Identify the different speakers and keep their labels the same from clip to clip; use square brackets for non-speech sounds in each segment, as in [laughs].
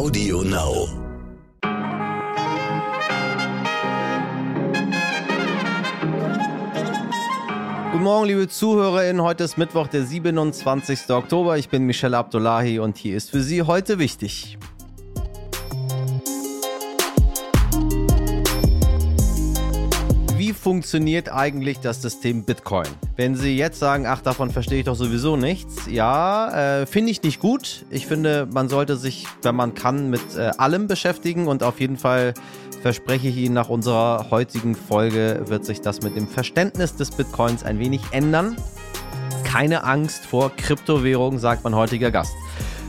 Speaker 1: Audio Now.
Speaker 2: Guten Morgen, liebe ZuhörerInnen. Heute ist Mittwoch, der 27. Oktober. Ich bin Michelle Abdullahi und hier ist für Sie heute wichtig. Funktioniert eigentlich das System Bitcoin? Wenn Sie jetzt sagen, ach, davon verstehe ich doch sowieso nichts, ja, äh, finde ich nicht gut. Ich finde, man sollte sich, wenn man kann, mit äh, allem beschäftigen und auf jeden Fall verspreche ich Ihnen, nach unserer heutigen Folge wird sich das mit dem Verständnis des Bitcoins ein wenig ändern. Keine Angst vor Kryptowährungen, sagt mein heutiger Gast.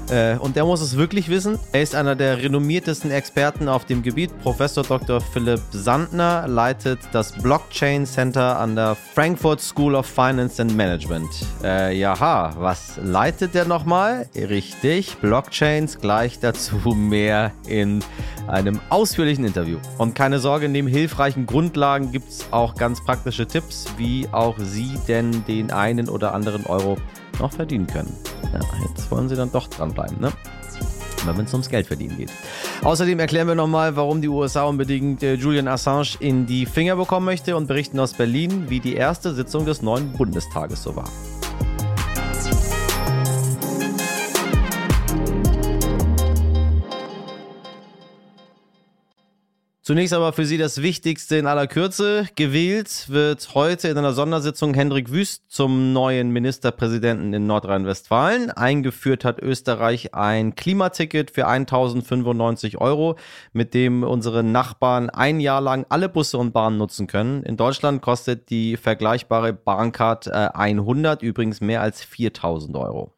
Speaker 2: Äh, und der muss es wirklich wissen. Er ist einer der renommiertesten Experten auf dem Gebiet. Professor Dr. Philipp Sandner leitet das Blockchain Center an der Frankfurt School of Finance and Management. Äh, jaha, was leitet der nochmal? Richtig, Blockchains gleich dazu mehr in einem ausführlichen Interview. Und keine Sorge, neben hilfreichen Grundlagen gibt es auch ganz praktische Tipps, wie auch Sie denn den einen oder anderen Euro noch verdienen können. Ja, jetzt wollen sie dann doch dranbleiben, ne? wenn es ums Geld verdienen geht. Außerdem erklären wir nochmal, warum die USA unbedingt äh, Julian Assange in die Finger bekommen möchte und berichten aus Berlin, wie die erste Sitzung des neuen Bundestages so war. Zunächst aber für Sie das Wichtigste in aller Kürze. Gewählt wird heute in einer Sondersitzung Hendrik Wüst zum neuen Ministerpräsidenten in Nordrhein-Westfalen. Eingeführt hat Österreich ein Klimaticket für 1095 Euro, mit dem unsere Nachbarn ein Jahr lang alle Busse und Bahnen nutzen können. In Deutschland kostet die vergleichbare Bahncard 100 äh, übrigens mehr als 4000 Euro.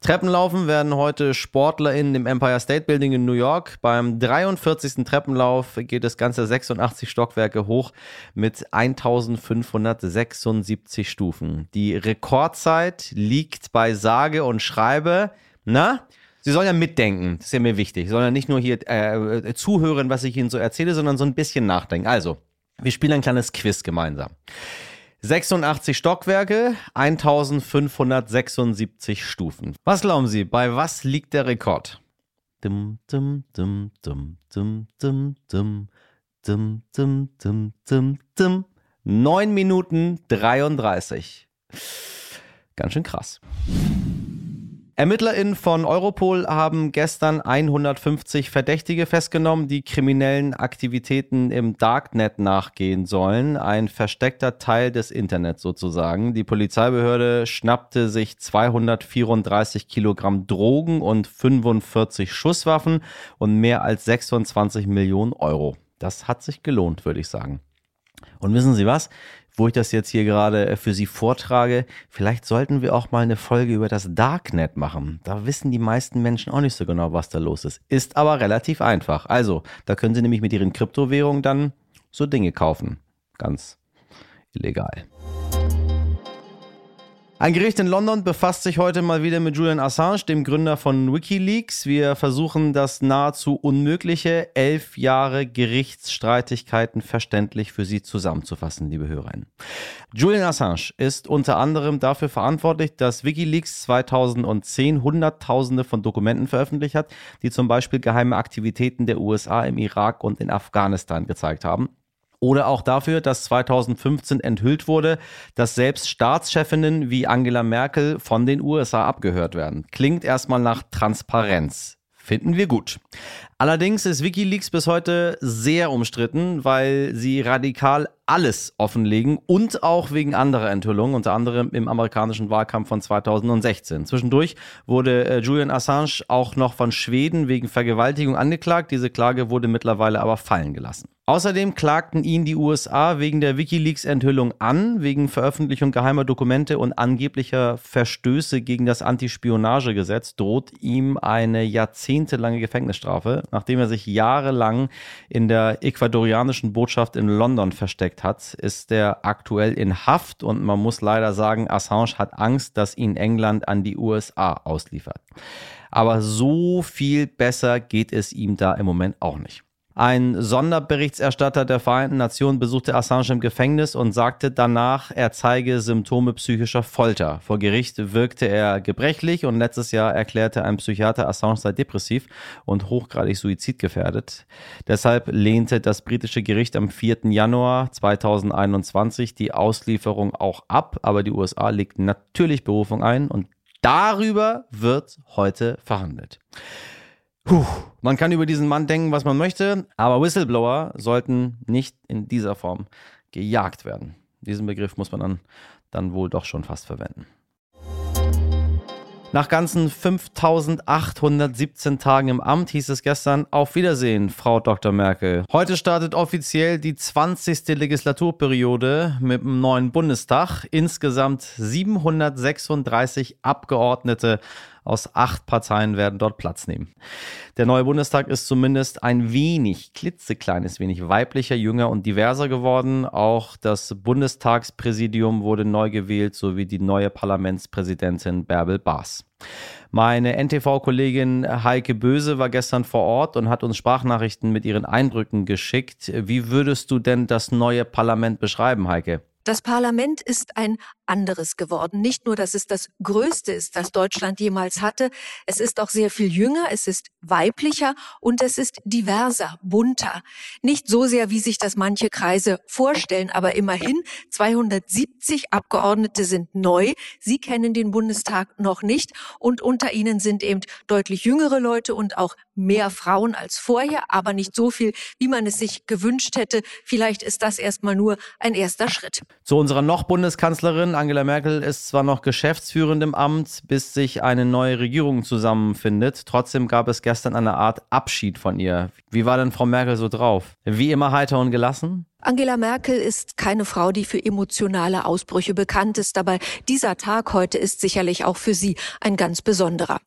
Speaker 2: Treppenlaufen werden heute SportlerInnen im Empire State Building in New York. Beim 43. Treppenlauf geht das Ganze 86 Stockwerke hoch mit 1576 Stufen. Die Rekordzeit liegt bei sage und schreibe, na, Sie sollen ja mitdenken, das ist ja mir wichtig. Sie sollen ja nicht nur hier äh, zuhören, was ich Ihnen so erzähle, sondern so ein bisschen nachdenken. Also, wir spielen ein kleines Quiz gemeinsam. 86 Stockwerke, 1576 Stufen. Was glauben Sie, bei was liegt der Rekord? Dum, dum, dum, dum, dum, dum, dum, dum, dum, dum, dum, dum. 9 Minuten 33. Ganz schön krass. ErmittlerInnen von Europol haben gestern 150 Verdächtige festgenommen, die kriminellen Aktivitäten im Darknet nachgehen sollen. Ein versteckter Teil des Internets sozusagen. Die Polizeibehörde schnappte sich 234 Kilogramm Drogen und 45 Schusswaffen und mehr als 26 Millionen Euro. Das hat sich gelohnt, würde ich sagen. Und wissen Sie was? Wo ich das jetzt hier gerade äh, für Sie vortrage, vielleicht sollten wir auch mal eine Folge über das Darknet machen. Da wissen die meisten Menschen auch nicht so genau, was da los ist. Ist aber relativ einfach. Also, da können Sie nämlich mit Ihren Kryptowährungen dann so Dinge kaufen. Ganz illegal. Ein Gericht in London befasst sich heute mal wieder mit Julian Assange, dem Gründer von Wikileaks. Wir versuchen das nahezu unmögliche, elf Jahre Gerichtsstreitigkeiten verständlich für Sie zusammenzufassen, liebe Hörerinnen. Julian Assange ist unter anderem dafür verantwortlich, dass Wikileaks 2010 Hunderttausende von Dokumenten veröffentlicht hat, die zum Beispiel geheime Aktivitäten der USA im Irak und in Afghanistan gezeigt haben. Oder auch dafür, dass 2015 enthüllt wurde, dass selbst Staatschefinnen wie Angela Merkel von den USA abgehört werden. Klingt erstmal nach Transparenz. Finden wir gut. Allerdings ist Wikileaks bis heute sehr umstritten, weil sie radikal alles offenlegen und auch wegen anderer Enthüllungen, unter anderem im amerikanischen Wahlkampf von 2016. Zwischendurch wurde äh, Julian Assange auch noch von Schweden wegen Vergewaltigung angeklagt. Diese Klage wurde mittlerweile aber fallen gelassen. Außerdem klagten ihn die USA wegen der Wikileaks-Enthüllung an, wegen Veröffentlichung geheimer Dokumente und angeblicher Verstöße gegen das Antispionagegesetz droht ihm eine jahrzehntelange Gefängnisstrafe, nachdem er sich jahrelang in der ecuadorianischen Botschaft in London versteckt hat, ist er aktuell in Haft und man muss leider sagen, Assange hat Angst, dass ihn England an die USA ausliefert. Aber so viel besser geht es ihm da im Moment auch nicht. Ein Sonderberichterstatter der Vereinten Nationen besuchte Assange im Gefängnis und sagte danach, er zeige Symptome psychischer Folter. Vor Gericht wirkte er gebrechlich und letztes Jahr erklärte ein Psychiater, Assange sei depressiv und hochgradig suizidgefährdet. Deshalb lehnte das britische Gericht am 4. Januar 2021 die Auslieferung auch ab, aber die USA legten natürlich Berufung ein und darüber wird heute verhandelt. Puh, man kann über diesen Mann denken, was man möchte, aber Whistleblower sollten nicht in dieser Form gejagt werden. Diesen Begriff muss man dann, dann wohl doch schon fast verwenden. Nach ganzen 5817 Tagen im Amt hieß es gestern Auf Wiedersehen, Frau Dr. Merkel. Heute startet offiziell die 20. Legislaturperiode mit dem neuen Bundestag. Insgesamt 736 Abgeordnete aus acht Parteien werden dort Platz nehmen. Der neue Bundestag ist zumindest ein wenig, klitzekleines wenig weiblicher, jünger und diverser geworden. Auch das Bundestagspräsidium wurde neu gewählt, sowie die neue Parlamentspräsidentin Bärbel Baas. Meine NTV-Kollegin Heike Böse war gestern vor Ort und hat uns Sprachnachrichten mit ihren Eindrücken geschickt. Wie würdest du denn das neue Parlament beschreiben, Heike?
Speaker 1: Das Parlament ist ein anderes geworden. Nicht nur, dass es das Größte ist, das Deutschland jemals hatte, es ist auch sehr viel jünger, es ist weiblicher und es ist diverser, bunter. Nicht so sehr, wie sich das manche Kreise vorstellen, aber immerhin 270 Abgeordnete sind neu. Sie kennen den Bundestag noch nicht und unter ihnen sind eben deutlich jüngere Leute und auch mehr Frauen als vorher, aber nicht so viel, wie man es sich gewünscht hätte. Vielleicht ist das erstmal nur ein erster Schritt.
Speaker 2: Zu unserer noch Bundeskanzlerin Angela Merkel ist zwar noch geschäftsführend im Amt, bis sich eine neue Regierung zusammenfindet. Trotzdem gab es gestern eine Art Abschied von ihr. Wie war denn Frau Merkel so drauf? Wie immer heiter und gelassen?
Speaker 1: Angela Merkel ist keine Frau, die für emotionale Ausbrüche bekannt ist, aber dieser Tag heute ist sicherlich auch für sie ein ganz besonderer.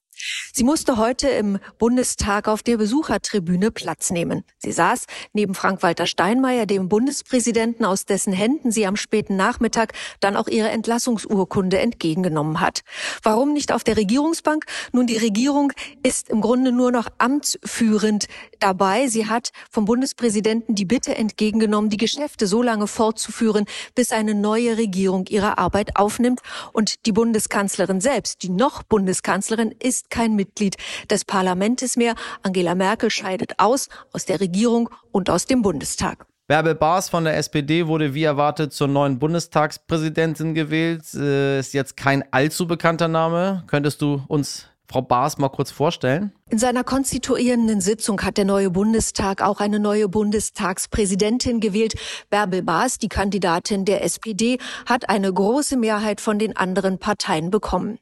Speaker 1: Sie musste heute im Bundestag auf der Besuchertribüne Platz nehmen. Sie saß neben Frank-Walter Steinmeier, dem Bundespräsidenten, aus dessen Händen sie am späten Nachmittag dann auch ihre Entlassungsurkunde entgegengenommen hat. Warum nicht auf der Regierungsbank? Nun, die Regierung ist im Grunde nur noch amtsführend dabei. Sie hat vom Bundespräsidenten die Bitte entgegengenommen, die Geschäfte so lange fortzuführen, bis eine neue Regierung ihre Arbeit aufnimmt. Und die Bundeskanzlerin selbst, die noch Bundeskanzlerin, ist kein Mitglied des Parlaments mehr. Angela Merkel scheidet aus aus der Regierung und aus dem Bundestag.
Speaker 2: Bärbel Baas von der SPD wurde wie erwartet zur neuen Bundestagspräsidentin gewählt. Äh, ist jetzt kein allzu bekannter Name. Könntest du uns Frau Baas mal kurz vorstellen?
Speaker 1: In seiner konstituierenden Sitzung hat der neue Bundestag auch eine neue Bundestagspräsidentin gewählt. Bärbel Baas, die Kandidatin der SPD, hat eine große Mehrheit von den anderen Parteien bekommen.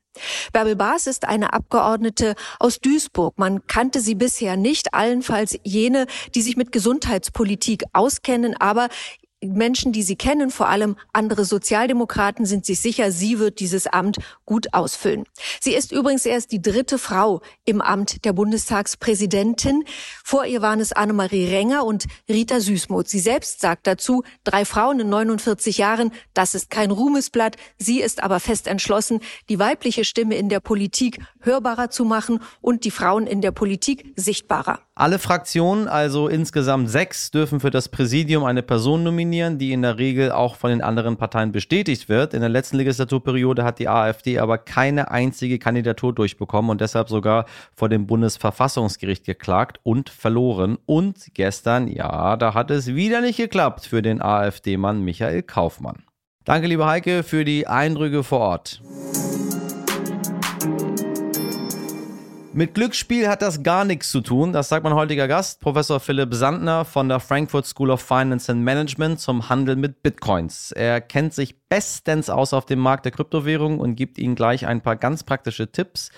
Speaker 1: Bärbel Baas ist eine Abgeordnete aus Duisburg. Man kannte sie bisher nicht, allenfalls jene, die sich mit Gesundheitspolitik auskennen, aber Menschen, die sie kennen, vor allem andere Sozialdemokraten, sind sich sicher, sie wird dieses Amt gut ausfüllen. Sie ist übrigens erst die dritte Frau im Amt der Bundestagspräsidentin. Vor ihr waren es Annemarie Renger und Rita Süßmuth. Sie selbst sagt dazu, drei Frauen in 49 Jahren, das ist kein Ruhmesblatt. Sie ist aber fest entschlossen, die weibliche Stimme in der Politik hörbarer zu machen und die Frauen in der Politik sichtbarer.
Speaker 2: Alle Fraktionen, also insgesamt sechs, dürfen für das Präsidium eine Person nominieren, die in der Regel auch von den anderen Parteien bestätigt wird. In der letzten Legislaturperiode hat die AfD aber keine einzige Kandidatur durchbekommen und deshalb sogar vor dem Bundesverfassungsgericht geklagt und verloren. Und gestern, ja, da hat es wieder nicht geklappt für den AfD-Mann Michael Kaufmann. Danke, liebe Heike, für die Eindrücke vor Ort. Mit Glücksspiel hat das gar nichts zu tun. Das sagt mein heutiger Gast, Professor Philipp Sandner von der Frankfurt School of Finance and Management zum Handel mit Bitcoins. Er kennt sich bestens aus auf dem Markt der Kryptowährung und gibt Ihnen gleich ein paar ganz praktische Tipps,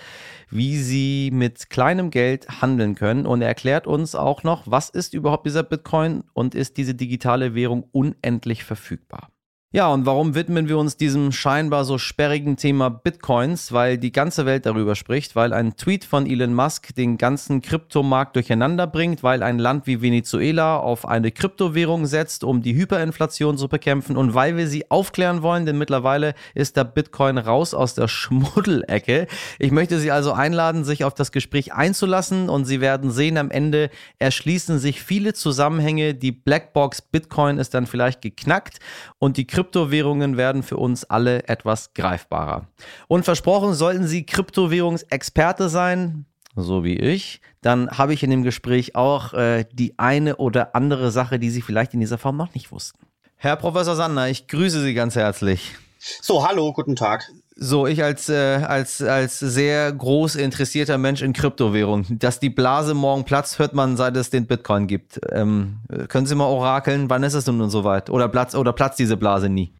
Speaker 2: wie Sie mit kleinem Geld handeln können. Und er erklärt uns auch noch, was ist überhaupt dieser Bitcoin und ist diese digitale Währung unendlich verfügbar. Ja, und warum widmen wir uns diesem scheinbar so sperrigen Thema Bitcoins? Weil die ganze Welt darüber spricht, weil ein Tweet von Elon Musk den ganzen Kryptomarkt durcheinander bringt, weil ein Land wie Venezuela auf eine Kryptowährung setzt, um die Hyperinflation zu bekämpfen und weil wir sie aufklären wollen, denn mittlerweile ist der Bitcoin raus aus der [laughs] Schmuddelecke. Ich möchte Sie also einladen, sich auf das Gespräch einzulassen und Sie werden sehen, am Ende erschließen sich viele Zusammenhänge. Die Blackbox Bitcoin ist dann vielleicht geknackt und die Krypto Kryptowährungen werden für uns alle etwas greifbarer. Und versprochen, sollten Sie Kryptowährungsexperte sein, so wie ich, dann habe ich in dem Gespräch auch äh, die eine oder andere Sache, die Sie vielleicht in dieser Form noch nicht wussten. Herr Professor Sander, ich grüße Sie ganz herzlich.
Speaker 3: So, hallo, guten Tag.
Speaker 2: So, ich als, äh, als, als sehr groß interessierter Mensch in Kryptowährungen, dass die Blase morgen platzt, hört man, seit es den Bitcoin gibt. Ähm, können Sie mal orakeln, wann ist es denn nun soweit? Oder platzt, oder platzt diese Blase nie?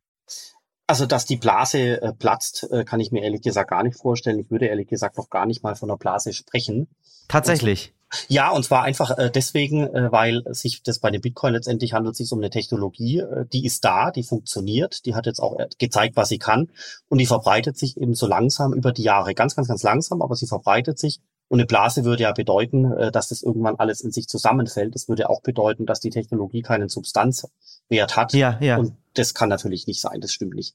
Speaker 3: Also, dass die Blase äh, platzt, äh, kann ich mir ehrlich gesagt gar nicht vorstellen. Ich würde ehrlich gesagt noch gar nicht mal von einer Blase sprechen.
Speaker 2: Tatsächlich.
Speaker 3: Ja, und zwar einfach äh, deswegen, äh, weil sich das bei dem Bitcoin letztendlich handelt sich um eine Technologie, äh, die ist da, die funktioniert, die hat jetzt auch äh, gezeigt, was sie kann und die verbreitet sich eben so langsam über die Jahre, ganz, ganz, ganz langsam, aber sie verbreitet sich und eine Blase würde ja bedeuten, äh, dass das irgendwann alles in sich zusammenfällt. Das würde auch bedeuten, dass die Technologie keinen Substanzwert hat.
Speaker 2: Ja, ja.
Speaker 3: Und das kann natürlich nicht sein, das stimmt nicht.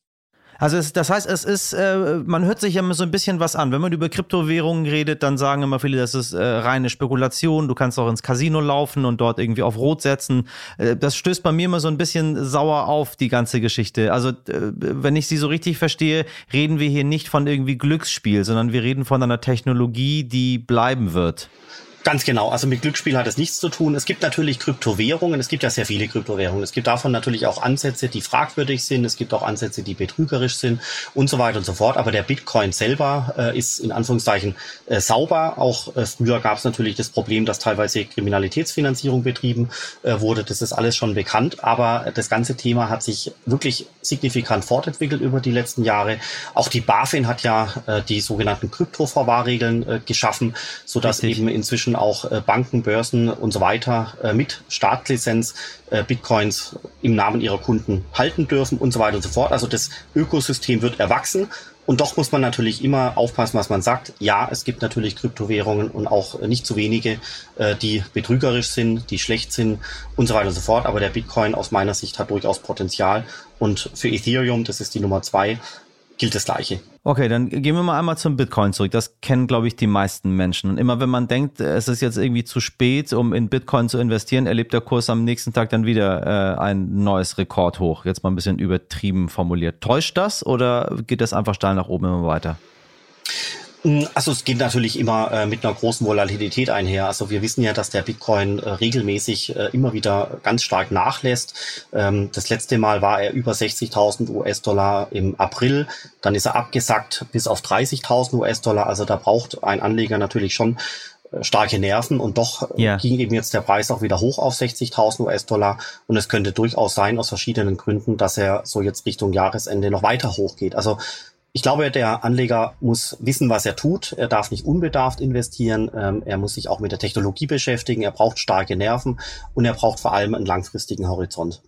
Speaker 2: Also es, das heißt, es ist, äh, man hört sich ja immer so ein bisschen was an. Wenn man über Kryptowährungen redet, dann sagen immer viele, das ist äh, reine Spekulation. Du kannst auch ins Casino laufen und dort irgendwie auf Rot setzen. Äh, das stößt bei mir immer so ein bisschen sauer auf, die ganze Geschichte. Also äh, wenn ich sie so richtig verstehe, reden wir hier nicht von irgendwie Glücksspiel, sondern wir reden von einer Technologie, die bleiben wird.
Speaker 3: Ganz genau. Also mit Glücksspiel hat es nichts zu tun. Es gibt natürlich Kryptowährungen. Es gibt ja sehr viele Kryptowährungen. Es gibt davon natürlich auch Ansätze, die fragwürdig sind. Es gibt auch Ansätze, die betrügerisch sind und so weiter und so fort. Aber der Bitcoin selber äh, ist in Anführungszeichen äh, sauber. Auch äh, früher gab es natürlich das Problem, dass teilweise Kriminalitätsfinanzierung betrieben äh, wurde. Das ist alles schon bekannt. Aber das ganze Thema hat sich wirklich signifikant fortentwickelt über die letzten Jahre. Auch die BaFin hat ja äh, die sogenannten Kryptoverwahrregeln äh, geschaffen, sodass Richtig. eben inzwischen auch äh, Banken, Börsen und so weiter äh, mit Startlizenz äh, Bitcoins im Namen ihrer Kunden halten dürfen und so weiter und so fort. Also das Ökosystem wird erwachsen und doch muss man natürlich immer aufpassen, was man sagt. Ja, es gibt natürlich Kryptowährungen und auch nicht zu wenige, die betrügerisch sind, die schlecht sind und so weiter und so fort. Aber der Bitcoin aus meiner Sicht hat durchaus Potenzial. Und für Ethereum, das ist die Nummer zwei, gilt das Gleiche.
Speaker 2: Okay, dann gehen wir mal einmal zum Bitcoin zurück. Das kennen, glaube ich, die meisten Menschen. Und immer wenn man denkt, es ist jetzt irgendwie zu spät, um in Bitcoin zu investieren, erlebt der Kurs am nächsten Tag dann wieder äh, ein neues Rekord hoch. Jetzt mal ein bisschen übertrieben formuliert. Täuscht das oder geht das einfach steil nach oben immer weiter?
Speaker 3: Hm, also es geht natürlich immer äh, mit einer großen Volatilität einher. Also wir wissen ja, dass der Bitcoin äh, regelmäßig äh, immer wieder ganz stark nachlässt. Ähm, das letzte Mal war er über 60.000 US-Dollar im April. Dann ist er abgesackt bis auf 30.000 US-Dollar. Also da braucht ein Anleger natürlich schon äh, starke Nerven und doch äh, ja. ging eben jetzt der Preis auch wieder hoch auf 60.000 US-Dollar und es könnte durchaus sein aus verschiedenen Gründen, dass er so jetzt Richtung Jahresende noch weiter hochgeht. Also ich glaube, der Anleger muss wissen, was er tut. Er darf nicht unbedarft investieren. Ähm, er muss sich auch mit der Technologie beschäftigen. Er braucht starke Nerven und er braucht vor allem einen langfristigen Horizont.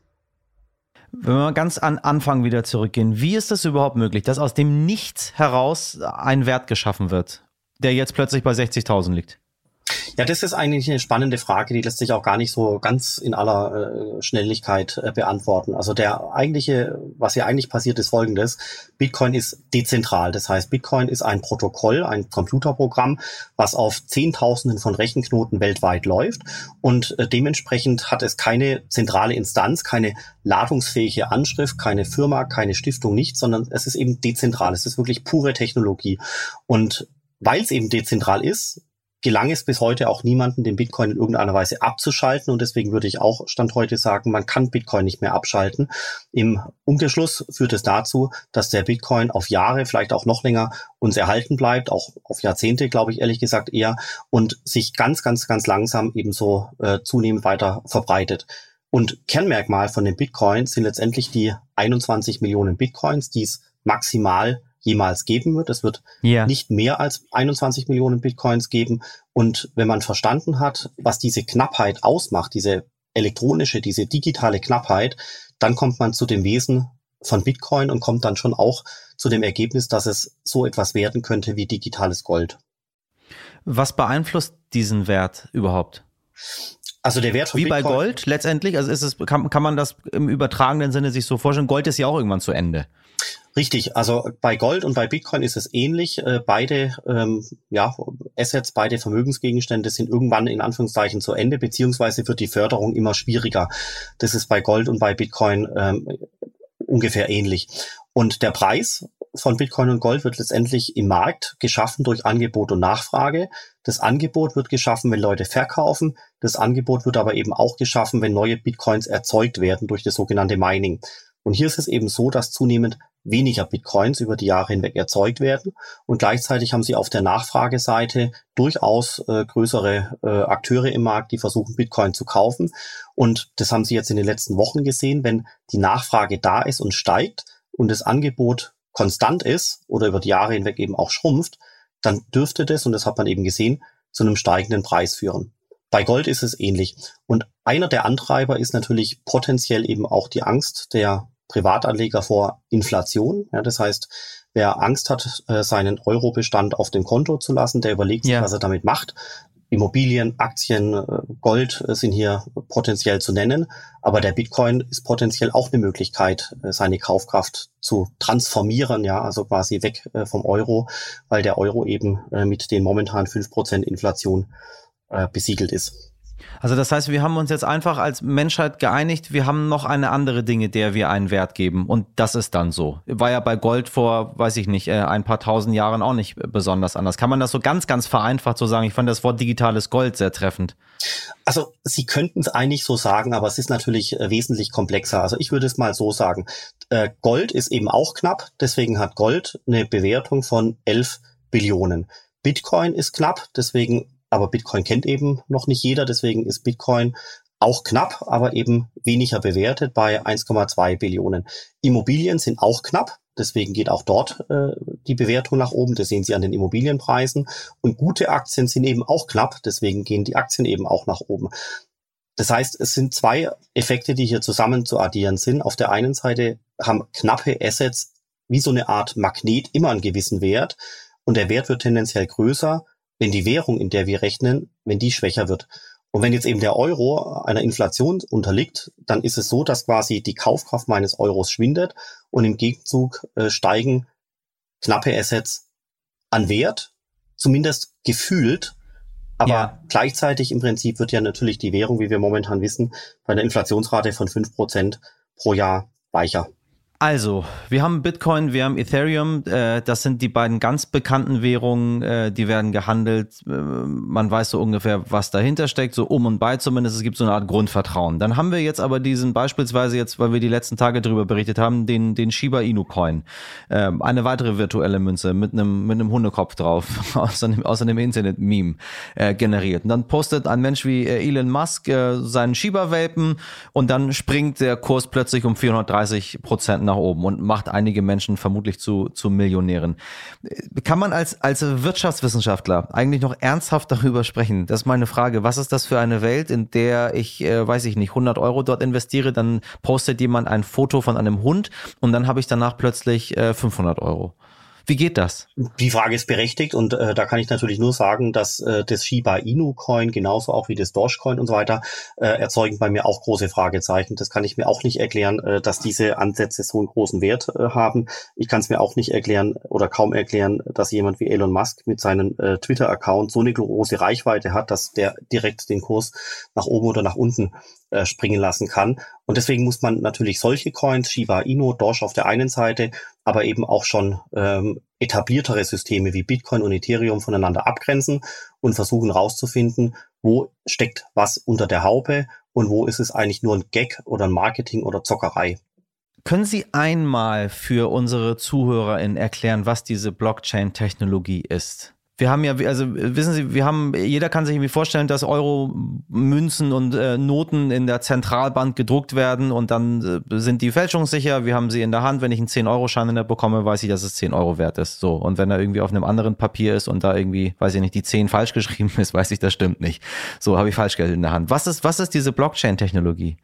Speaker 2: Wenn wir ganz an Anfang wieder zurückgehen, wie ist es überhaupt möglich, dass aus dem Nichts heraus ein Wert geschaffen wird, der jetzt plötzlich bei 60.000 liegt?
Speaker 3: Ja, das ist eigentlich eine spannende Frage, die lässt sich auch gar nicht so ganz in aller äh, Schnelligkeit äh, beantworten. Also der eigentliche, was hier eigentlich passiert, ist folgendes. Bitcoin ist dezentral. Das heißt, Bitcoin ist ein Protokoll, ein Computerprogramm, was auf Zehntausenden von Rechenknoten weltweit läuft. Und äh, dementsprechend hat es keine zentrale Instanz, keine ladungsfähige Anschrift, keine Firma, keine Stiftung, nichts, sondern es ist eben dezentral. Es ist wirklich pure Technologie. Und weil es eben dezentral ist, gelang es bis heute auch niemanden, den Bitcoin in irgendeiner Weise abzuschalten. Und deswegen würde ich auch Stand heute sagen, man kann Bitcoin nicht mehr abschalten. Im Umkehrschluss führt es dazu, dass der Bitcoin auf Jahre, vielleicht auch noch länger uns erhalten bleibt, auch auf Jahrzehnte, glaube ich ehrlich gesagt eher, und sich ganz, ganz, ganz langsam ebenso äh, zunehmend weiter verbreitet. Und Kernmerkmal von dem Bitcoin sind letztendlich die 21 Millionen Bitcoins, die es maximal jemals geben wird. Es wird yeah. nicht mehr als 21 Millionen Bitcoins geben. Und wenn man verstanden hat, was diese Knappheit ausmacht, diese elektronische, diese digitale Knappheit, dann kommt man zu dem Wesen von Bitcoin und kommt dann schon auch zu dem Ergebnis, dass es so etwas werden könnte wie digitales Gold.
Speaker 2: Was beeinflusst diesen Wert überhaupt?
Speaker 3: Also der Wert
Speaker 2: von Wie Bitcoin, bei Gold letztendlich, also ist es, kann, kann man das im übertragenen Sinne sich so vorstellen? Gold ist ja auch irgendwann zu Ende.
Speaker 3: Richtig, also bei Gold und bei Bitcoin ist es ähnlich. Äh, beide ähm, ja, Assets, beide Vermögensgegenstände sind irgendwann in Anführungszeichen zu Ende, beziehungsweise wird die Förderung immer schwieriger. Das ist bei Gold und bei Bitcoin ähm, ungefähr ähnlich. Und der Preis von Bitcoin und Gold wird letztendlich im Markt geschaffen durch Angebot und Nachfrage. Das Angebot wird geschaffen, wenn Leute verkaufen. Das Angebot wird aber eben auch geschaffen, wenn neue Bitcoins erzeugt werden durch das sogenannte Mining. Und hier ist es eben so, dass zunehmend weniger Bitcoins über die Jahre hinweg erzeugt werden. Und gleichzeitig haben sie auf der Nachfrageseite durchaus äh, größere äh, Akteure im Markt, die versuchen, Bitcoin zu kaufen. Und das haben sie jetzt in den letzten Wochen gesehen. Wenn die Nachfrage da ist und steigt und das Angebot konstant ist oder über die Jahre hinweg eben auch schrumpft, dann dürfte das, und das hat man eben gesehen, zu einem steigenden Preis führen. Bei Gold ist es ähnlich. Und einer der Antreiber ist natürlich potenziell eben auch die Angst der Privatanleger vor Inflation. Ja, das heißt, wer Angst hat, äh, seinen Eurobestand auf dem Konto zu lassen, der überlegt sich, ja. was er damit macht. Immobilien, Aktien, äh, Gold äh, sind hier potenziell zu nennen, aber der Bitcoin ist potenziell auch eine Möglichkeit, seine Kaufkraft zu transformieren, ja, also quasi weg vom Euro, weil der Euro eben mit den momentan fünf Prozent Inflation besiegelt ist.
Speaker 2: Also das heißt, wir haben uns jetzt einfach als Menschheit geeinigt, wir haben noch eine andere Dinge, der wir einen Wert geben. Und das ist dann so. War ja bei Gold vor, weiß ich nicht, äh, ein paar tausend Jahren auch nicht besonders anders. Kann man das so ganz, ganz vereinfacht so sagen? Ich fand das Wort digitales Gold sehr treffend.
Speaker 3: Also Sie könnten es eigentlich so sagen, aber es ist natürlich äh, wesentlich komplexer. Also ich würde es mal so sagen. Äh, Gold ist eben auch knapp, deswegen hat Gold eine Bewertung von 11 Billionen. Bitcoin ist knapp, deswegen aber Bitcoin kennt eben noch nicht jeder, deswegen ist Bitcoin auch knapp, aber eben weniger bewertet bei 1,2 Billionen. Immobilien sind auch knapp, deswegen geht auch dort äh, die Bewertung nach oben. Das sehen Sie an den Immobilienpreisen. Und gute Aktien sind eben auch knapp, deswegen gehen die Aktien eben auch nach oben. Das heißt, es sind zwei Effekte, die hier zusammen zu addieren sind. Auf der einen Seite haben knappe Assets wie so eine Art Magnet immer einen gewissen Wert und der Wert wird tendenziell größer, wenn die Währung, in der wir rechnen, wenn die schwächer wird. Und wenn jetzt eben der Euro einer Inflation unterliegt, dann ist es so, dass quasi die Kaufkraft meines Euros schwindet und im Gegenzug äh, steigen knappe Assets an Wert, zumindest gefühlt. Aber ja. gleichzeitig im Prinzip wird ja natürlich die Währung, wie wir momentan wissen, bei einer Inflationsrate von fünf Prozent pro Jahr weicher.
Speaker 2: Also, wir haben Bitcoin, wir haben Ethereum. Äh, das sind die beiden ganz bekannten Währungen, äh, die werden gehandelt. Äh, man weiß so ungefähr, was dahinter steckt, so um und bei zumindest. Es gibt so eine Art Grundvertrauen. Dann haben wir jetzt aber diesen beispielsweise jetzt, weil wir die letzten Tage darüber berichtet haben, den, den Shiba Inu Coin. Ähm, eine weitere virtuelle Münze mit einem, mit einem Hundekopf drauf, [laughs] aus einem, aus einem Internet-Meme äh, generiert. Und dann postet ein Mensch wie äh, Elon Musk äh, seinen Shiba-Welpen und dann springt der Kurs plötzlich um 430 Prozent nach oben und macht einige Menschen vermutlich zu, zu Millionären. Kann man als, als Wirtschaftswissenschaftler eigentlich noch ernsthaft darüber sprechen? Das ist meine Frage. Was ist das für eine Welt, in der ich, äh, weiß ich nicht, 100 Euro dort investiere, dann postet jemand ein Foto von einem Hund und dann habe ich danach plötzlich äh, 500 Euro. Wie geht das?
Speaker 3: Die Frage ist berechtigt und äh, da kann ich natürlich nur sagen, dass äh, das Shiba Inu Coin genauso auch wie das Dogecoin und so weiter äh, erzeugen bei mir auch große Fragezeichen. Das kann ich mir auch nicht erklären, äh, dass diese Ansätze so einen großen Wert äh, haben. Ich kann es mir auch nicht erklären oder kaum erklären, dass jemand wie Elon Musk mit seinem äh, Twitter-Account so eine große Reichweite hat, dass der direkt den Kurs nach oben oder nach unten äh, springen lassen kann. Und deswegen muss man natürlich solche Coins, Shiba Inu, Doge auf der einen Seite, aber eben auch schon ähm, etabliertere Systeme wie Bitcoin und Ethereum voneinander abgrenzen und versuchen herauszufinden, wo steckt was unter der Haube und wo ist es eigentlich nur ein Gag oder ein Marketing oder Zockerei.
Speaker 2: Können Sie einmal für unsere ZuhörerInnen erklären, was diese Blockchain-Technologie ist? Wir haben ja, also wissen Sie, wir haben, jeder kann sich irgendwie vorstellen, dass Euro-Münzen und äh, Noten in der Zentralbank gedruckt werden und dann äh, sind die fälschungssicher. Wir haben sie in der Hand. Wenn ich einen 10-Euro-Schein in der bekomme, weiß ich, dass es 10 Euro wert ist. So. Und wenn er irgendwie auf einem anderen Papier ist und da irgendwie, weiß ich nicht, die 10 falsch geschrieben ist, [laughs] weiß ich, das stimmt nicht. So habe ich Falschgeld in der Hand. Was ist, was ist diese Blockchain-Technologie?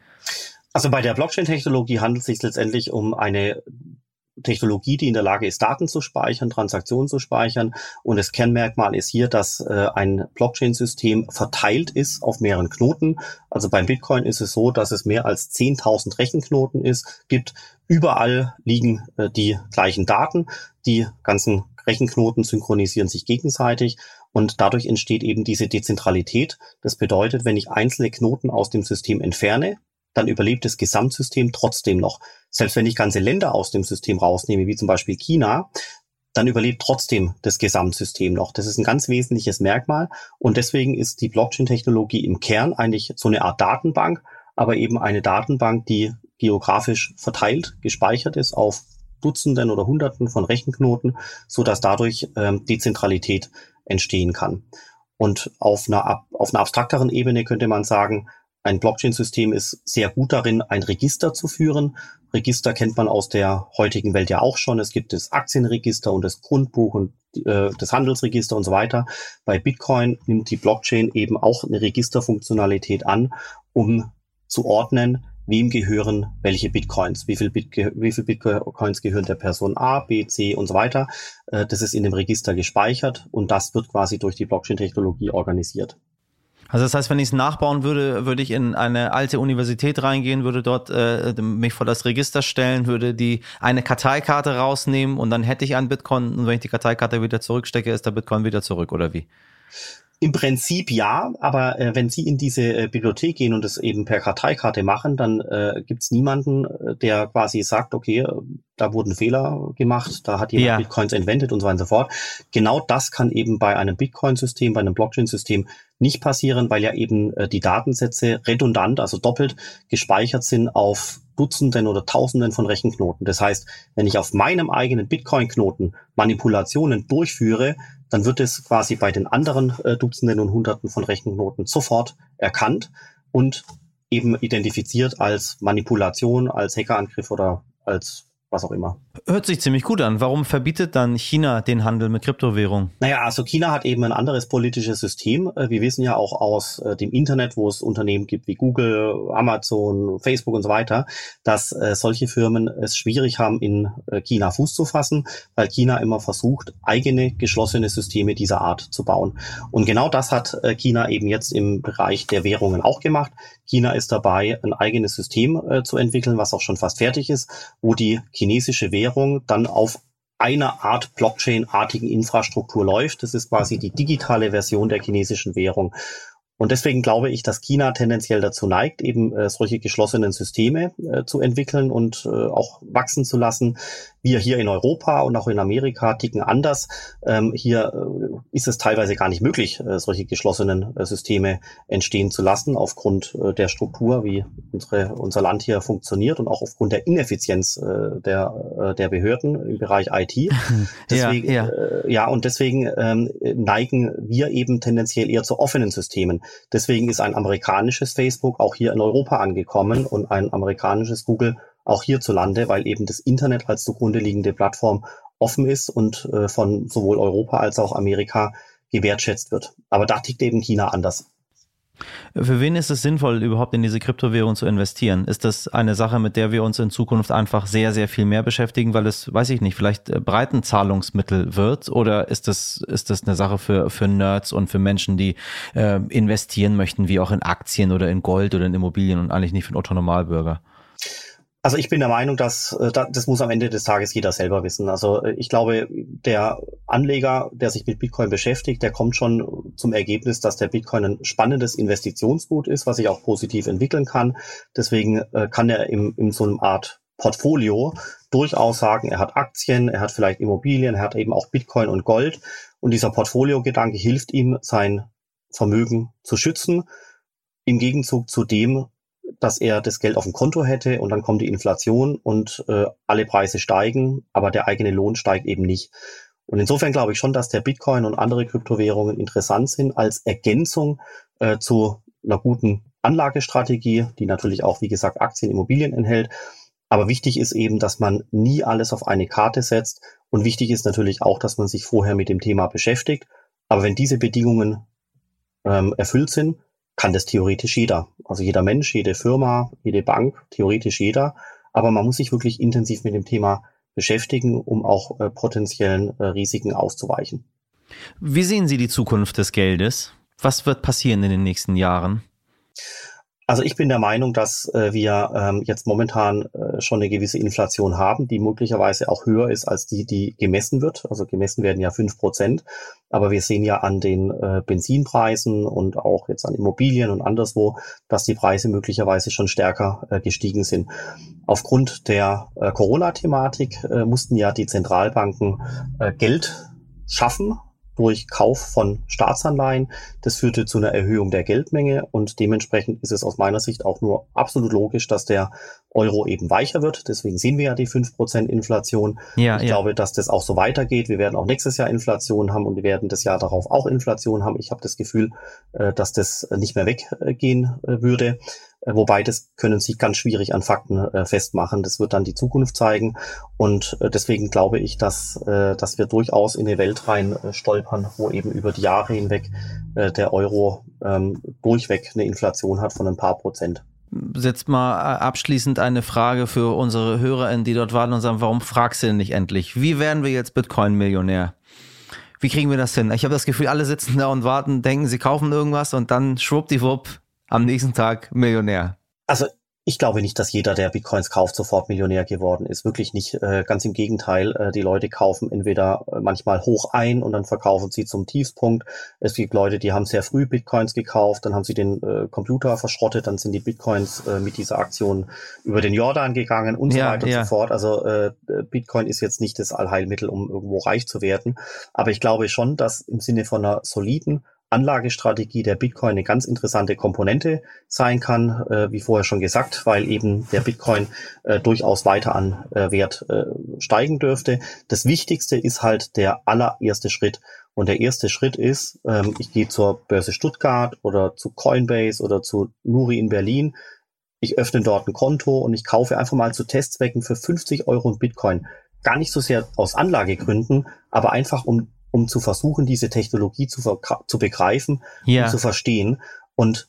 Speaker 3: Also bei der Blockchain-Technologie handelt es sich letztendlich um eine Technologie, die in der Lage ist, Daten zu speichern, Transaktionen zu speichern. Und das Kernmerkmal ist hier, dass äh, ein Blockchain-System verteilt ist auf mehreren Knoten. Also beim Bitcoin ist es so, dass es mehr als 10.000 Rechenknoten ist, gibt. Überall liegen äh, die gleichen Daten. Die ganzen Rechenknoten synchronisieren sich gegenseitig und dadurch entsteht eben diese Dezentralität. Das bedeutet, wenn ich einzelne Knoten aus dem System entferne, dann überlebt das Gesamtsystem trotzdem noch. Selbst wenn ich ganze Länder aus dem System rausnehme, wie zum Beispiel China, dann überlebt trotzdem das Gesamtsystem noch. Das ist ein ganz wesentliches Merkmal. Und deswegen ist die Blockchain-Technologie im Kern eigentlich so eine Art Datenbank, aber eben eine Datenbank, die geografisch verteilt, gespeichert ist auf Dutzenden oder Hunderten von Rechenknoten, so dass dadurch ähm, Dezentralität entstehen kann. Und auf einer, auf einer abstrakteren Ebene könnte man sagen, ein Blockchain-System ist sehr gut darin, ein Register zu führen. Register kennt man aus der heutigen Welt ja auch schon. Es gibt das Aktienregister und das Grundbuch und äh, das Handelsregister und so weiter. Bei Bitcoin nimmt die Blockchain eben auch eine Registerfunktionalität an, um zu ordnen, wem gehören welche Bitcoins, wie viel, Bit wie viel Bitcoins gehören der Person A, B, C und so weiter. Äh, das ist in dem Register gespeichert und das wird quasi durch die Blockchain-Technologie organisiert.
Speaker 2: Also das heißt, wenn ich es nachbauen würde, würde ich in eine alte Universität reingehen, würde dort äh, mich vor das Register stellen, würde die eine Karteikarte rausnehmen und dann hätte ich einen Bitcoin und wenn ich die Karteikarte wieder zurückstecke, ist der Bitcoin wieder zurück oder wie?
Speaker 3: Im Prinzip ja, aber äh, wenn Sie in diese äh, Bibliothek gehen und es eben per Karteikarte machen, dann äh, gibt es niemanden, äh, der quasi sagt, okay, äh, da wurden Fehler gemacht, da hat jemand ja. Bitcoins entwendet und so weiter und so fort. Genau das kann eben bei einem Bitcoin-System, bei einem Blockchain-System nicht passieren, weil ja eben äh, die Datensätze redundant, also doppelt gespeichert sind auf Dutzenden oder Tausenden von Rechenknoten. Das heißt, wenn ich auf meinem eigenen Bitcoin-Knoten Manipulationen durchführe, dann wird es quasi bei den anderen äh, Dutzenden und Hunderten von Rechenknoten sofort erkannt und eben identifiziert als Manipulation, als Hackerangriff oder als was auch immer.
Speaker 2: Hört sich ziemlich gut an. Warum verbietet dann China den Handel mit Kryptowährungen?
Speaker 3: Naja, also China hat eben ein anderes politisches System. Äh, wir wissen ja auch aus äh, dem Internet, wo es Unternehmen gibt wie Google, Amazon, Facebook und so weiter, dass äh, solche Firmen es schwierig haben, in China Fuß zu fassen, weil China immer versucht, eigene geschlossene Systeme dieser Art zu bauen. Und genau das hat China eben jetzt im Bereich der Währungen auch gemacht. China ist dabei, ein eigenes System zu entwickeln, was auch schon fast fertig ist, wo die chinesische Währung dann auf einer Art Blockchain-artigen Infrastruktur läuft. Das ist quasi die digitale Version der chinesischen Währung. Und deswegen glaube ich, dass China tendenziell dazu neigt, eben äh, solche geschlossenen Systeme äh, zu entwickeln und äh, auch wachsen zu lassen. Wir hier in Europa und auch in Amerika ticken anders. Ähm, hier äh, ist es teilweise gar nicht möglich, äh, solche geschlossenen äh, Systeme entstehen zu lassen, aufgrund der Struktur, wie unsere, unser Land hier funktioniert und auch aufgrund der Ineffizienz der, der Behörden im Bereich IT. [laughs] Deswegen, ja, ja. ja und deswegen ähm, neigen wir eben tendenziell eher zu offenen Systemen. Deswegen ist ein amerikanisches Facebook auch hier in Europa angekommen und ein amerikanisches Google auch hierzulande, weil eben das Internet als zugrunde liegende Plattform offen ist und äh, von sowohl Europa als auch Amerika gewertschätzt wird. Aber da tickt eben China anders.
Speaker 2: Für wen ist es sinnvoll, überhaupt in diese Kryptowährung zu investieren? Ist das eine Sache, mit der wir uns in Zukunft einfach sehr, sehr viel mehr beschäftigen, weil es, weiß ich nicht, vielleicht äh, Breitenzahlungsmittel wird? Oder ist das, ist das eine Sache für, für Nerds und für Menschen, die äh, investieren möchten, wie auch in Aktien oder in Gold oder in Immobilien und eigentlich nicht für den Otto Normalbürger?
Speaker 3: Also ich bin der Meinung, dass äh, das muss am Ende des Tages jeder selber wissen. Also äh, ich glaube, der Anleger, der sich mit Bitcoin beschäftigt, der kommt schon zum Ergebnis, dass der Bitcoin ein spannendes Investitionsgut ist, was sich auch positiv entwickeln kann. Deswegen äh, kann er im, in so einem Art Portfolio durchaus sagen, er hat Aktien, er hat vielleicht Immobilien, er hat eben auch Bitcoin und Gold. Und dieser Portfolio-Gedanke hilft ihm, sein Vermögen zu schützen. Im Gegenzug zu dem, dass er das Geld auf dem Konto hätte und dann kommt die Inflation und äh, alle Preise steigen, aber der eigene Lohn steigt eben nicht. Und insofern glaube ich schon, dass der Bitcoin und andere Kryptowährungen interessant sind als Ergänzung äh, zu einer guten Anlagestrategie, die natürlich auch, wie gesagt, Aktien, Immobilien enthält. Aber wichtig ist eben, dass man nie alles auf eine Karte setzt. Und wichtig ist natürlich auch, dass man sich vorher mit dem Thema beschäftigt. Aber wenn diese Bedingungen ähm, erfüllt sind, kann das theoretisch jeder. Also jeder Mensch, jede Firma, jede Bank, theoretisch jeder. Aber man muss sich wirklich intensiv mit dem Thema beschäftigen, um auch äh, potenziellen äh, Risiken auszuweichen.
Speaker 2: Wie sehen Sie die Zukunft des Geldes? Was wird passieren in den nächsten Jahren?
Speaker 3: Also ich bin der Meinung, dass äh, wir ähm, jetzt momentan äh, schon eine gewisse Inflation haben, die möglicherweise auch höher ist als die, die gemessen wird. Also gemessen werden ja fünf Prozent. Aber wir sehen ja an den äh, Benzinpreisen und auch jetzt an Immobilien und anderswo, dass die Preise möglicherweise schon stärker äh, gestiegen sind. Aufgrund der äh, Corona-Thematik äh, mussten ja die Zentralbanken äh, Geld schaffen, durch Kauf von Staatsanleihen. Das führte zu einer Erhöhung der Geldmenge und dementsprechend ist es aus meiner Sicht auch nur absolut logisch, dass der Euro eben weicher wird. Deswegen sehen wir ja die fünf Prozent Inflation. Ja, ich ja. glaube, dass das auch so weitergeht. Wir werden auch nächstes Jahr Inflation haben und wir werden das Jahr darauf auch Inflation haben. Ich habe das Gefühl, äh, dass das nicht mehr weggehen äh, würde. Äh, wobei das können Sie ganz schwierig an Fakten äh, festmachen. Das wird dann die Zukunft zeigen. Und äh, deswegen glaube ich, dass, äh, dass wir durchaus in eine Welt rein äh, stolpern, wo eben über die Jahre hinweg äh, der Euro ähm, durchweg eine Inflation hat von ein paar Prozent.
Speaker 2: Jetzt mal abschließend eine Frage für unsere HörerInnen, die dort warten und sagen, warum fragst du denn nicht endlich? Wie werden wir jetzt Bitcoin-Millionär? Wie kriegen wir das hin? Ich habe das Gefühl, alle sitzen da und warten, denken, sie kaufen irgendwas und dann schwuppdiwupp am nächsten Tag Millionär?
Speaker 3: Also ich glaube nicht, dass jeder, der Bitcoins kauft, sofort Millionär geworden ist. Wirklich nicht. Äh, ganz im Gegenteil. Äh, die Leute kaufen entweder äh, manchmal hoch ein und dann verkaufen sie zum Tiefspunkt. Es gibt Leute, die haben sehr früh Bitcoins gekauft, dann haben sie den Computer verschrottet, dann sind die Bitcoins mit dieser Aktion über den Jordan gegangen und ja, so weiter ja. und so fort. Also Bitcoin ist jetzt nicht das Allheilmittel, um irgendwo reich zu werden. Aber ich glaube schon, dass im Sinne von einer soliden Anlagestrategie der Bitcoin eine ganz interessante Komponente sein kann, äh, wie vorher schon gesagt, weil eben der Bitcoin äh, durchaus weiter an äh, Wert äh, steigen dürfte. Das Wichtigste ist halt der allererste Schritt. Und der erste Schritt ist, ähm, ich gehe zur Börse Stuttgart oder zu Coinbase oder zu Nuri in Berlin. Ich öffne dort ein Konto und ich kaufe einfach mal zu Testzwecken für 50 Euro in Bitcoin. Gar nicht so sehr aus Anlagegründen, aber einfach um um zu versuchen, diese Technologie zu, zu begreifen ja. und zu verstehen. Und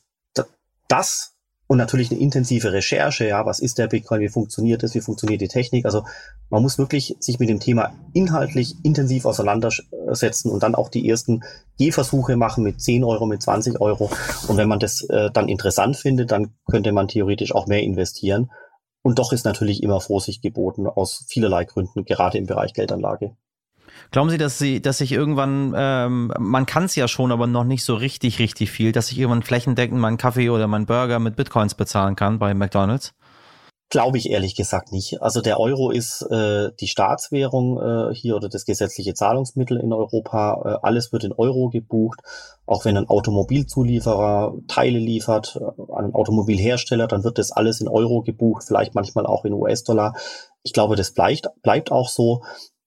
Speaker 3: das und natürlich eine intensive Recherche, ja, was ist der Bitcoin, wie funktioniert es, wie funktioniert die Technik. Also man muss wirklich sich mit dem Thema inhaltlich intensiv auseinandersetzen und dann auch die ersten Gehversuche machen mit 10 Euro, mit 20 Euro. Und wenn man das äh, dann interessant findet, dann könnte man theoretisch auch mehr investieren. Und doch ist natürlich immer Vorsicht geboten aus vielerlei Gründen, gerade im Bereich Geldanlage.
Speaker 2: Glauben Sie, dass Sie, dass sich irgendwann, ähm, man kann es ja schon, aber noch nicht so richtig, richtig viel, dass ich irgendwann flächendeckend meinen Kaffee oder meinen Burger mit Bitcoins bezahlen kann bei McDonalds?
Speaker 3: Glaube ich ehrlich gesagt nicht. Also der Euro ist äh, die Staatswährung äh, hier oder das gesetzliche Zahlungsmittel in Europa. Äh, alles wird in Euro gebucht. Auch wenn ein Automobilzulieferer Teile liefert, äh, ein Automobilhersteller, dann wird das alles in Euro gebucht, vielleicht manchmal auch in US-Dollar. Ich glaube, das bleibt, bleibt auch so.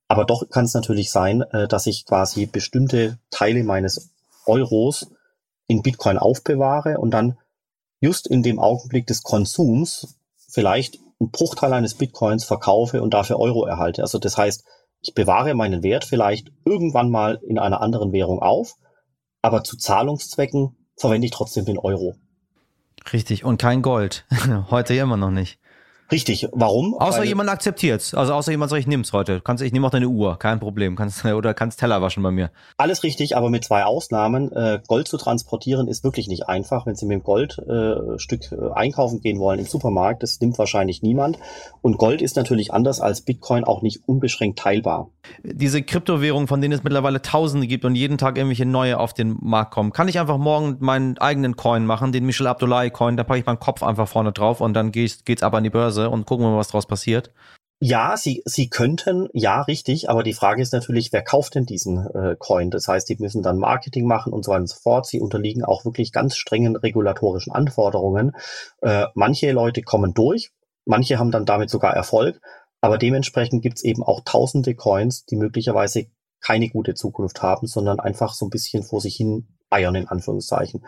Speaker 3: Aber doch kann es natürlich sein, äh, dass ich quasi bestimmte Teile meines Euros in Bitcoin aufbewahre und dann just in dem Augenblick des Konsums vielleicht einen Bruchteil eines Bitcoins verkaufe und dafür Euro erhalte. Also das heißt, ich bewahre meinen Wert vielleicht irgendwann mal in einer anderen Währung auf, aber zu Zahlungszwecken verwende ich trotzdem den Euro.
Speaker 2: Richtig, und kein Gold. [laughs] Heute immer noch nicht.
Speaker 3: Richtig. Warum?
Speaker 2: Außer Weil, jemand akzeptiert's. Also außer jemand sagt, ich nehm's heute. Kannst, ich nehme auch deine Uhr, kein Problem. Kannst, [laughs] oder kannst Teller waschen bei mir.
Speaker 3: Alles richtig, aber mit zwei Ausnahmen. Äh, Gold zu transportieren ist wirklich nicht einfach. Wenn Sie mit dem Goldstück äh, äh, einkaufen gehen wollen im Supermarkt, das nimmt wahrscheinlich niemand. Und Gold ist natürlich anders als Bitcoin auch nicht unbeschränkt teilbar.
Speaker 2: Diese Kryptowährungen, von denen es mittlerweile Tausende gibt und jeden Tag irgendwelche neue auf den Markt kommen, kann ich einfach morgen meinen eigenen Coin machen, den Michel Abdullahi Coin, da packe ich meinen Kopf einfach vorne drauf und dann geht's, geht's aber an die Börse Börse und gucken wir mal, was daraus passiert?
Speaker 3: Ja, sie, sie könnten, ja, richtig, aber die Frage ist natürlich, wer kauft denn diesen äh, Coin? Das heißt, die müssen dann Marketing machen und so weiter und so fort. Sie unterliegen auch wirklich ganz strengen regulatorischen Anforderungen. Äh, manche Leute kommen durch, manche haben dann damit sogar Erfolg, aber dementsprechend gibt's eben auch tausende Coins, die möglicherweise keine gute Zukunft haben, sondern einfach so ein bisschen vor sich hin eiern, in Anführungszeichen.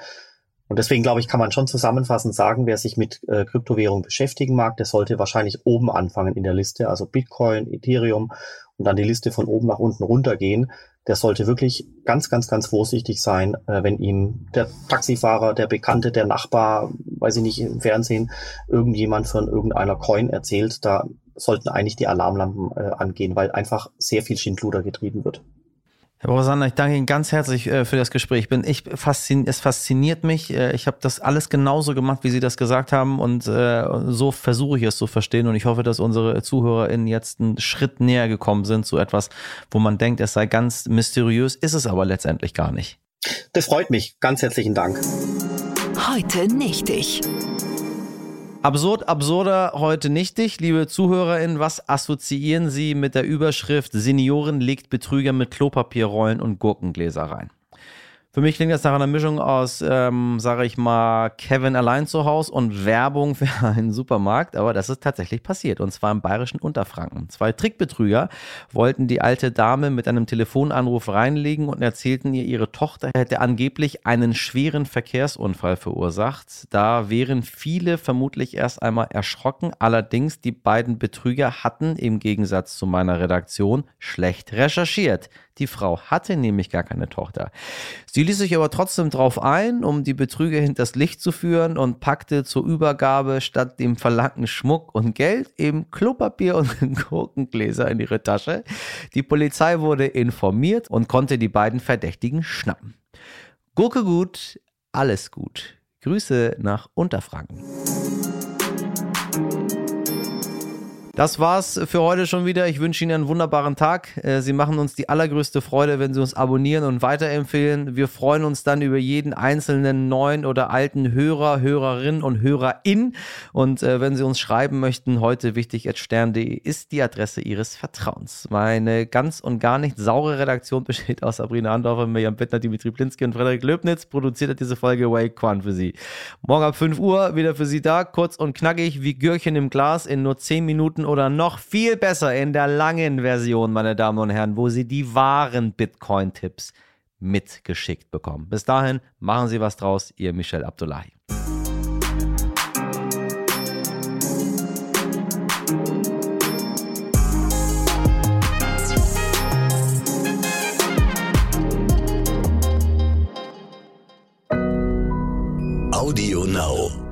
Speaker 3: Und deswegen glaube ich, kann man schon zusammenfassend sagen, wer sich mit äh, Kryptowährung beschäftigen mag, der sollte wahrscheinlich oben anfangen in der Liste, also Bitcoin, Ethereum und dann die Liste von oben nach unten runtergehen. Der sollte wirklich ganz, ganz, ganz vorsichtig sein, äh, wenn ihm der Taxifahrer, der Bekannte, der Nachbar, weiß ich nicht, im Fernsehen irgendjemand von irgendeiner Coin erzählt. Da sollten eigentlich die Alarmlampen äh, angehen, weil einfach sehr viel Schindluder getrieben wird.
Speaker 2: Herr Rosander, ich danke Ihnen ganz herzlich äh, für das Gespräch. Ich bin ich faszin es fasziniert mich. Äh, ich habe das alles genauso gemacht, wie Sie das gesagt haben und äh, so versuche ich es zu verstehen und ich hoffe, dass unsere ZuhörerInnen jetzt einen Schritt näher gekommen sind zu etwas, wo man denkt, es sei ganz mysteriös, ist es aber letztendlich gar nicht.
Speaker 3: Das freut mich. Ganz herzlichen Dank.
Speaker 1: Heute nicht ich.
Speaker 2: Absurd, absurder, heute nichtig. Liebe ZuhörerInnen, was assoziieren Sie mit der Überschrift Senioren legt Betrüger mit Klopapierrollen und Gurkengläser rein? Für mich klingt das nach einer Mischung aus, ähm, sage ich mal, Kevin allein zu Hause und Werbung [laughs] für einen Supermarkt, aber das ist tatsächlich passiert und zwar im bayerischen Unterfranken. Zwei Trickbetrüger wollten die alte Dame mit einem Telefonanruf reinlegen und erzählten ihr, ihre Tochter hätte angeblich einen schweren Verkehrsunfall verursacht. Da wären viele vermutlich erst einmal erschrocken. Allerdings die beiden Betrüger hatten im Gegensatz zu meiner Redaktion schlecht recherchiert. Die Frau hatte nämlich gar keine Tochter. Sie ließ sich aber trotzdem drauf ein, um die Betrüger hinters Licht zu führen und packte zur Übergabe statt dem verlangten Schmuck und Geld eben Klopapier und [laughs] Gurkengläser in ihre Tasche. Die Polizei wurde informiert und konnte die beiden Verdächtigen schnappen. Gurke gut, alles gut. Grüße nach Unterfranken. Das war's für heute schon wieder. Ich wünsche Ihnen einen wunderbaren Tag. Äh, Sie machen uns die allergrößte Freude, wenn Sie uns abonnieren und weiterempfehlen. Wir freuen uns dann über jeden einzelnen neuen oder alten Hörer, Hörerin und Hörerin. Und äh, wenn Sie uns schreiben möchten, heute wichtig stern.de ist die Adresse Ihres Vertrauens. Meine ganz und gar nicht saure Redaktion [laughs] besteht aus Sabrina Andorfer, Mirjam Bittner, Dimitri Blinski und Frederik Löbnitz. Produziert hat diese Folge Wake Quan für Sie. Morgen ab 5 Uhr wieder für Sie da, kurz und knackig wie Gürchen im Glas in nur 10 Minuten oder noch viel besser in der langen Version, meine Damen und Herren, wo Sie die wahren Bitcoin-Tipps mitgeschickt bekommen. Bis dahin, machen Sie was draus, Ihr Michel Abdullahi.
Speaker 4: Audio Now.